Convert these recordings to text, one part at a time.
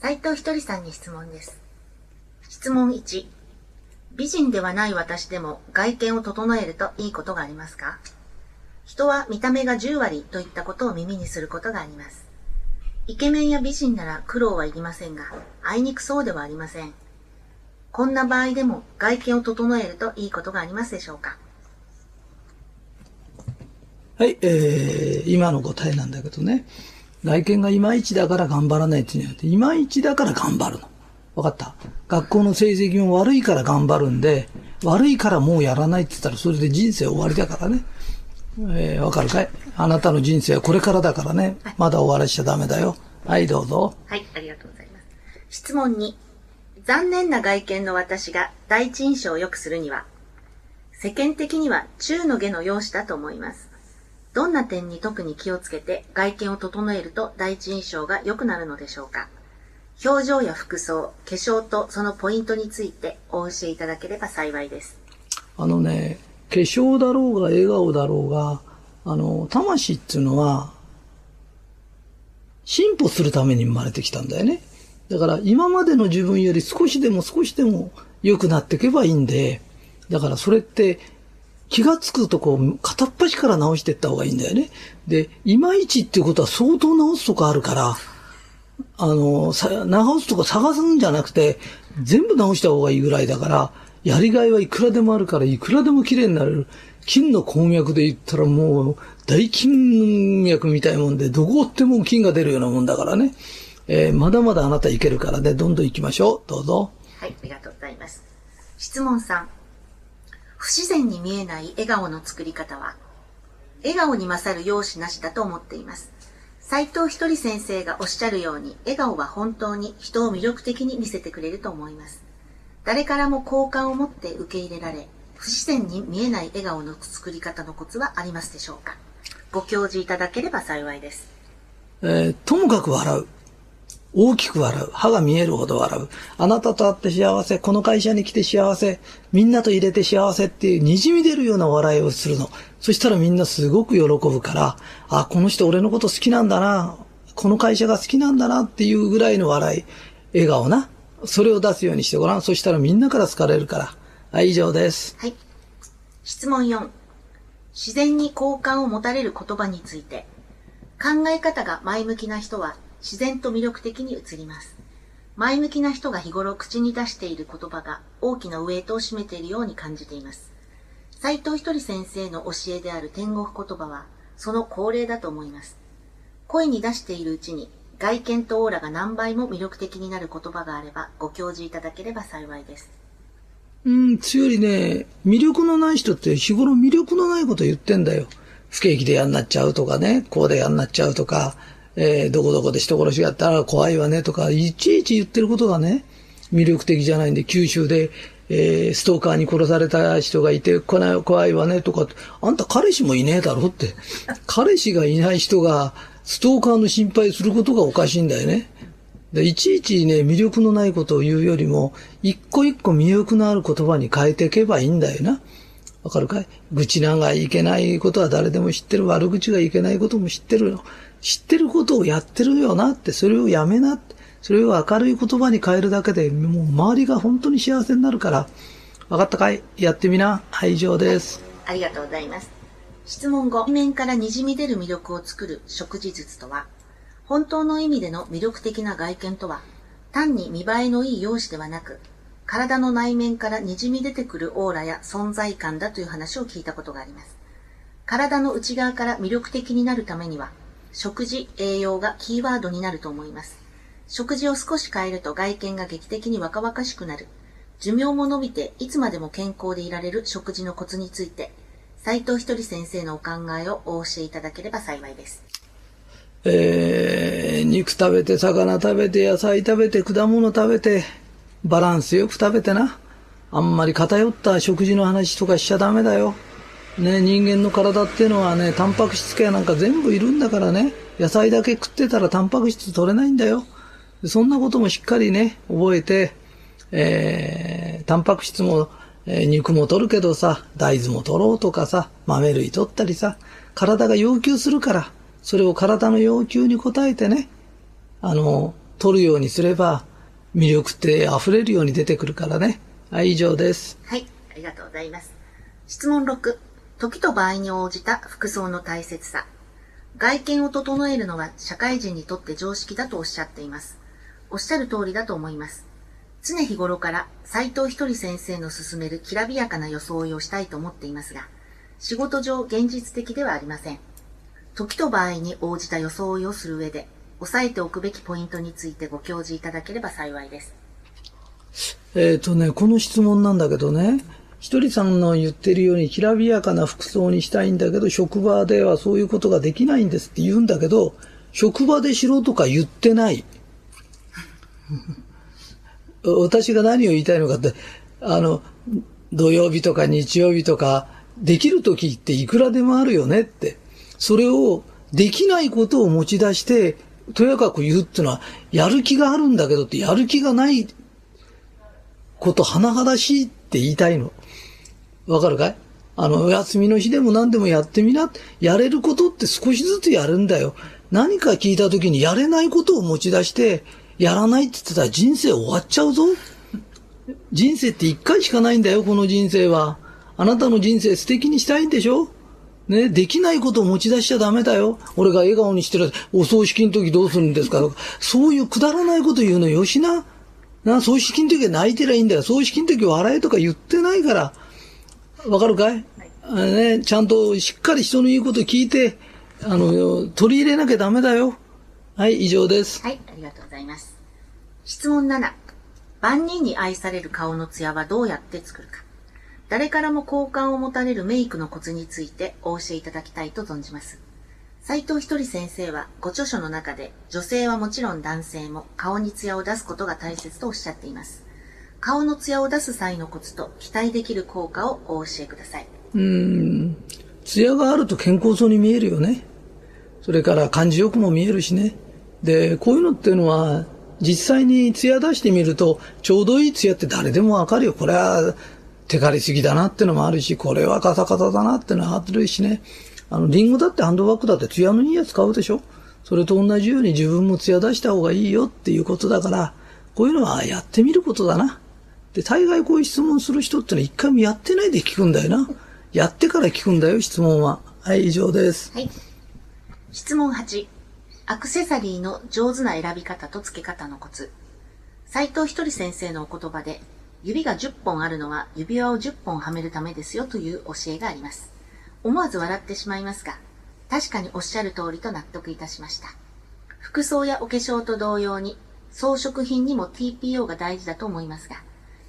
斉藤ひとりさんに質問です。質問1。美人ではない私でも外見を整えるといいことがありますか？人は見た目が10割といったことを耳にすることがあります。イケメンや美人なら苦労はいりませんが、あいにくそうではありません。こんな場合でも外見を整えるといいことがありますでしょうか？はい、えー、今の答えなんだけどね。外見がいまいちだから頑張らないっていうんじゃなくて、いまいちだから頑張るの。わかった？学校の成績も悪いから頑張るんで、悪いからもうやらないって言ったらそれで人生終わりだからね。えー、わかるかい？あなたの人生はこれからだからね。まだ終わらしちゃダメだよ。はい、どうぞ。はい、ありがとうございます。質問2。残念な外見の私が第一印象を良くするには、世間的には中の下の容姿だと思います。どんな点に特に気をつけて外見を整えると第一印象が良くなるのでしょうか？表情や服装、化粧とそのポイントについてお教えいただければ幸いです。あのね、化粧だろうが笑顔だろうが、あの、魂っていうのは、進歩するために生まれてきたんだよね。だから今までの自分より少しでも少しでも良くなっていけばいいんで、だからそれって気がつくとこう片っ端から直していった方がいいんだよね。で、いまいちっていうことは相当直すとこあるから、あの、さ直すとこ探すんじゃなくて、全部直した方がいいぐらいだから、やりがいはいくらでもあるから、いくらでも綺麗になれる。金の鉱脈で言ったらもう、大金脈みたいもんで、どこっても金が出るようなもんだからね。えーまだまだあなたいけるからね、どんどん行きましょう。どうぞ。はい、ありがとうございます。質問3。不自然に見えない笑顔の作り方は、笑顔に勝る容姿なしだと思っています。斉藤ひとり先生がおっしゃるように、笑顔は本当に人を魅力的に見せてくれると思います。誰からも好感を持って受け入れられ、不自然に見えない笑顔の作り方のコツはありますでしょうか？ご教示いただければ幸いです。えーともかく笑う。大きく笑う。歯が見えるほど笑う。あなたと会って幸せ。この会社に来て幸せ。みんなと入れて幸せっていう滲み出るような笑いをするの。そしたらみんなすごく喜ぶから、あ、この人俺のこと好きなんだな。この会社が好きなんだなっていうぐらいの笑い。笑顔な。それを出すようにしてごらん。そしたらみんなから好かれるから。はい、以上です。はい。質問4。自然に好感を持たれる言葉について。考え方が前向きな人は自然と魅力的に映ります。前向きな人が日頃口に出している言葉が大きなウェイトを占めているように感じています。斉藤ひとり先生の教えである天国言葉はその恒例だと思います。声に出しているうちに外見とオーラが何倍も魅力的になる言葉があればご教示いただければ幸いです。うん、つよりね、魅力のない人って日頃魅力のないこと言ってんだよ。不景気でやんなっちゃうとかね、こうでやんなっちゃうとか、えーどこどこで人殺しやったら怖いわねとか、いちいち言ってることがね、魅力的じゃないんで、九州で、えーストーカーに殺された人がいて、こない怖いわねとか、あんた彼氏もいねえだろって。彼氏がいない人が、ストーカーの心配することがおかしいんだよね。でいちいちね、魅力のないことを言うよりも、一個一個魅力のある言葉に変えていけばいいんだよな。わかるかい？愚痴なんかいけないことは誰でも知ってる。悪口がいけないことも知ってるよ。知ってることをやってるよなって、それをやめなって。それを明るい言葉に変えるだけで、もう周りが本当に幸せになるから。わかったかい？やってみな。はい、以上です。ありがとうございます。質問後、面面から滲み出る魅力を作る食事術とは、本当の意味での魅力的な外見とは、単に見栄えのいい容姿ではなく、体の内面から滲み出てくるオーラや存在感だという話を聞いたことがあります。体の内側から魅力的になるためには、食事、栄養がキーワードになると思います。食事を少し変えると外見が劇的に若々しくなる。寿命も伸びていつまでも健康でいられる食事のコツについて、斉藤ひとり先生のお考えをお教えいただければ幸いです。えー肉食べて、魚食べて、野菜食べて、果物食べて、バランスよく食べてな。あんまり偏った食事の話とかしちゃダメだよ。ね、人間の体っていうのはね、タンパク質系なんか全部いるんだからね、野菜だけ食ってたらタンパク質取れないんだよ。そんなこともしっかりね、覚えて、えー、タンパク質も、えー、肉も取るけどさ、大豆も取ろうとかさ、豆類取ったりさ、体が要求するから、それを体の要求に応えてね、あの、取るようにすれば、魅力って溢れるように出てくるからね。はい、以上です。はい、ありがとうございます。質問6。時と場合に応じた服装の大切さ。外見を整えるのは社会人にとって常識だとおっしゃっています。おっしゃる通りだと思います。常日頃から斎藤ひとり先生の勧めるきらびやかな装いをしたいと思っていますが、仕事上現実的ではありません。時と場合に応じた装いをする上で、押さえておくべきポイントについてご教示いただければ幸いです。えっ、ー、とね、この質問なんだけどね、ひとりさんの言ってるようにきらびやかな服装にしたいんだけど、職場ではそういうことができないんですって言うんだけど、職場でしろとか言ってない。私が何を言いたいのかって、あの、土曜日とか日曜日とか、できる時っていくらでもあるよねって。それを、できないことを持ち出して、とやかく言うっていうのは、やる気があるんだけどって、やる気がないこと、甚だしいって言いたいの。わかるかい？あの、お休みの日でも何でもやってみな。やれることって少しずつやるんだよ。何か聞いた時にやれないことを持ち出して、やらないって言ってたら人生終わっちゃうぞ。人生って一回しかないんだよ、この人生は。あなたの人生素敵にしたいんでしょ？ね、できないことを持ち出しちゃダメだよ。俺が笑顔にしてる、お葬式の時どうするんですかとか、そういうくだらないこと言うのよしな。な、葬式の時は泣いてりゃいいんだよ。葬式の時は笑えとか言ってないから。わかるかい、はい、ね、ちゃんとしっかり人の言うこと聞いて、あの、取り入れなきゃダメだよ。はい、以上です。はい、ありがとうございます。質問7。万人に愛される顔のツヤはどうやって作るか。誰からも好感を持たれるメイクのコツについてお教えいただきたいと存じます。斉藤ひとり先生はご著書の中で女性はもちろん男性も顔にツヤを出すことが大切とおっしゃっています。顔のツヤを出す際のコツと期待できる効果をお教えください。うん。ツヤがあると健康そうに見えるよね。それから感じよくも見えるしね。で、こういうのっていうのは、実際にツヤ出してみると、ちょうどいいツヤって誰でもわかるよ。これは、手借りすぎだなってのもあるし、これはカサカサだなってのはあるしね。あの、リンゴだってハンドバッグだってツヤのいいやつ買うでしょそれと同じように自分もツヤ出した方がいいよっていうことだから、こういうのはやってみることだな。で、大概こういう質問する人ってのは一回もやってないで聞くんだよな。やってから聞くんだよ、質問は。はい、以上です。はい。質問8。アクセサリーの上手な選び方と付け方のコツ。斎藤ひとり先生のお言葉で、指が10本あるのは指輪を10本はめるためですよという教えがあります。思わず笑ってしまいますが、確かにおっしゃる通りと納得いたしました。服装やお化粧と同様に、装飾品にも TPO が大事だと思いますが、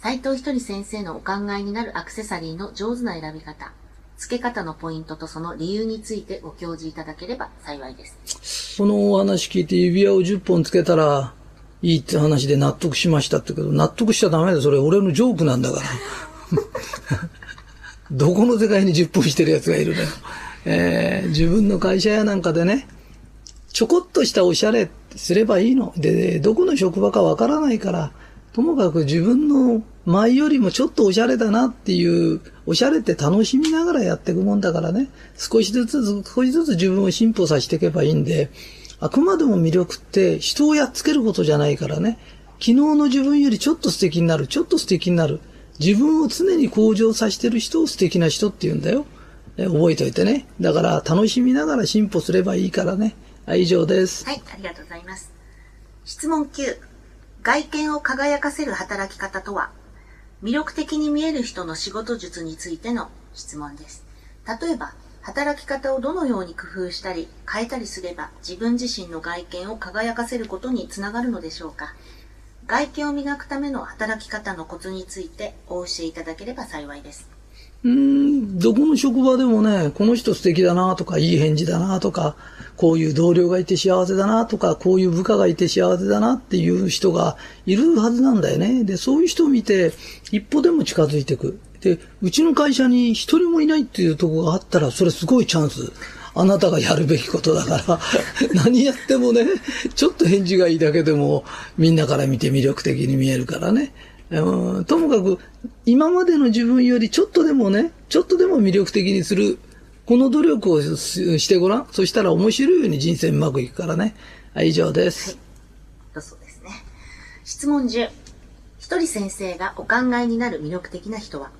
斉藤ひとり先生のお考えになるアクセサリーの上手な選び方、付け方のポイントとその理由についてご教示いただければ幸いです。このお話聞いて指輪を10本つけたらいいって話で納得しましたってけど、納得しちゃダメだよ。それ俺のジョークなんだから。どこの世界に10本してる奴がいるのよ。えー、自分の会社やなんかでね、ちょこっとしたおしゃれすればいいの。で、どこの職場かわからないから、ともかく自分の前よりもちょっとおしゃれだなっていう、おしゃれって楽しみながらやっていくもんだからね、少しずつ少しずつ自分を進歩させていけばいいんで、あくまでも魅力って人をやっつけることじゃないからね、昨日の自分よりちょっと素敵になる、ちょっと素敵になる。自分を常に向上させてる人を素敵な人って言うんだよ。覚えておいてね。だから楽しみながら進歩すればいいからね。はい、以上です。はい、ありがとうございます。質問9。外見を輝かせる働き方とは、魅力的に見える人の仕事術についての質問です。例えば、働き方をどのように工夫したり変えたりすれば自分自身の外見を輝かせることにつながるのでしょうか外見を磨くための働き方のコツについてお教えいただければ幸いです。うん、どこの職場でもね、この人素敵だなとか、いい返事だなとか、こういう同僚がいて幸せだなとか、こういう部下がいて幸せだなっていう人がいるはずなんだよね。で、そういう人を見て、一歩でも近づいていく。で、うちの会社に一人もいないっていうところがあったら、それすごいチャンス。あなたがやるべきことだから、何やってもね、ちょっと返事がいいだけでも、みんなから見て魅力的に見えるからね。うん、ともかく、今までの自分よりちょっとでもね、ちょっとでも魅力的にする、この努力をしてごらん。そしたら面白いように人生うまくいくからね。はい、以上です。はい、そうですね。質問10。一人先生がお考えになる魅力的な人は？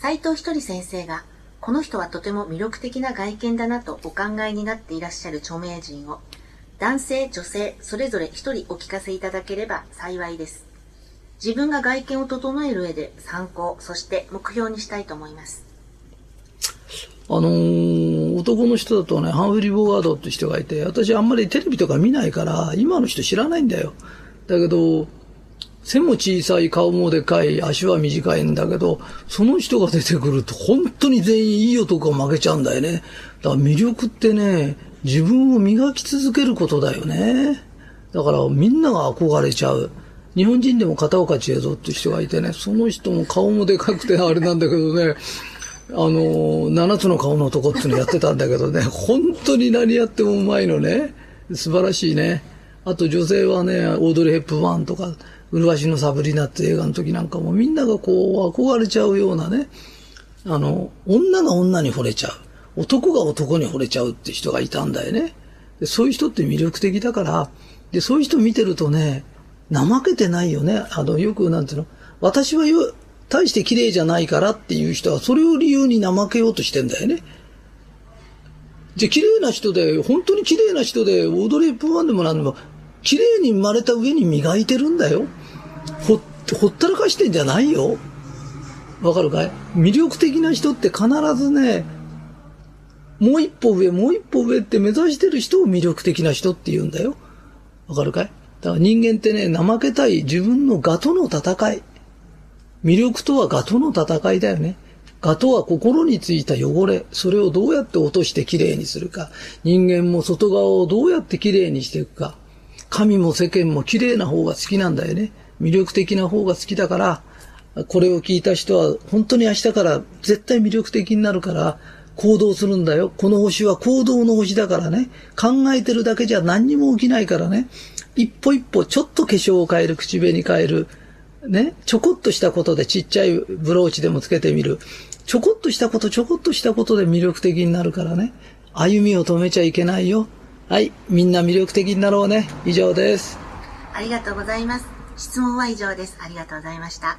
斎藤一人先生が、この人はとても魅力的な外見だなとお考えになっていらっしゃる著名人を、男性、女性、それぞれ一人お聞かせいただければ幸いです。自分が外見を整える上で参考、そして目標にしたいと思います。あのー、男の人だとね、ハンフリー・ボガードって人がいて、私あんまりテレビとか見ないから、今の人知らないんだよ。だけど、背も小さい、顔もでかい、足は短いんだけど、その人が出てくると本当に全員いい男が負けちゃうんだよね。だから魅力ってね、自分を磨き続けることだよね。だからみんなが憧れちゃう。日本人でも片岡千恵蔵って人がいてね、その人も顔もでかくてあれなんだけどね、あの、七つの顔の男っていうのやってたんだけどね、本当に何やってもうまいのね。素晴らしいね。あと女性はね、オードリー・ヘップバーンとか、麗しのサブリナって映画の時なんかもみんながこう憧れちゃうようなね、あの、女が女に惚れちゃう。男が男に惚れちゃうって人がいたんだよね。でそういう人って魅力的だから、で、そういう人見てるとね、怠けてないよね。あの、よく、なんていうの、私はよ、大して綺麗じゃないからっていう人は、それを理由に怠けようとしてんだよね。じゃ、綺麗な人で、本当に綺麗な人で、オードリー・プーワンでもなんでも、綺麗に生まれた上に磨いてるんだよ。ほ、ほったらかしてんじゃないよ。わかるかい？魅力的な人って必ずね、もう一歩上、もう一歩上って目指してる人を魅力的な人って言うんだよ。わかるかい？だから人間ってね、怠けたい自分のガとの戦い。魅力とはガとの戦いだよね。ガとは心についた汚れ。それをどうやって落としてきれいにするか。人間も外側をどうやってきれいにしていくか。神も世間も綺麗な方が好きなんだよね。魅力的な方が好きだから、これを聞いた人は本当に明日から絶対魅力的になるから、行動するんだよ。この星は行動の星だからね。考えてるだけじゃ何にも起きないからね。一歩一歩ちょっと化粧を変える、口紅変える。ね。ちょこっとしたことでちっちゃいブローチでもつけてみる。ちょこっとしたこと、ちょこっとしたことで魅力的になるからね。歩みを止めちゃいけないよ。はい。みんな魅力的になろうね。以上です。ありがとうございます。質問は以上です。ありがとうございました。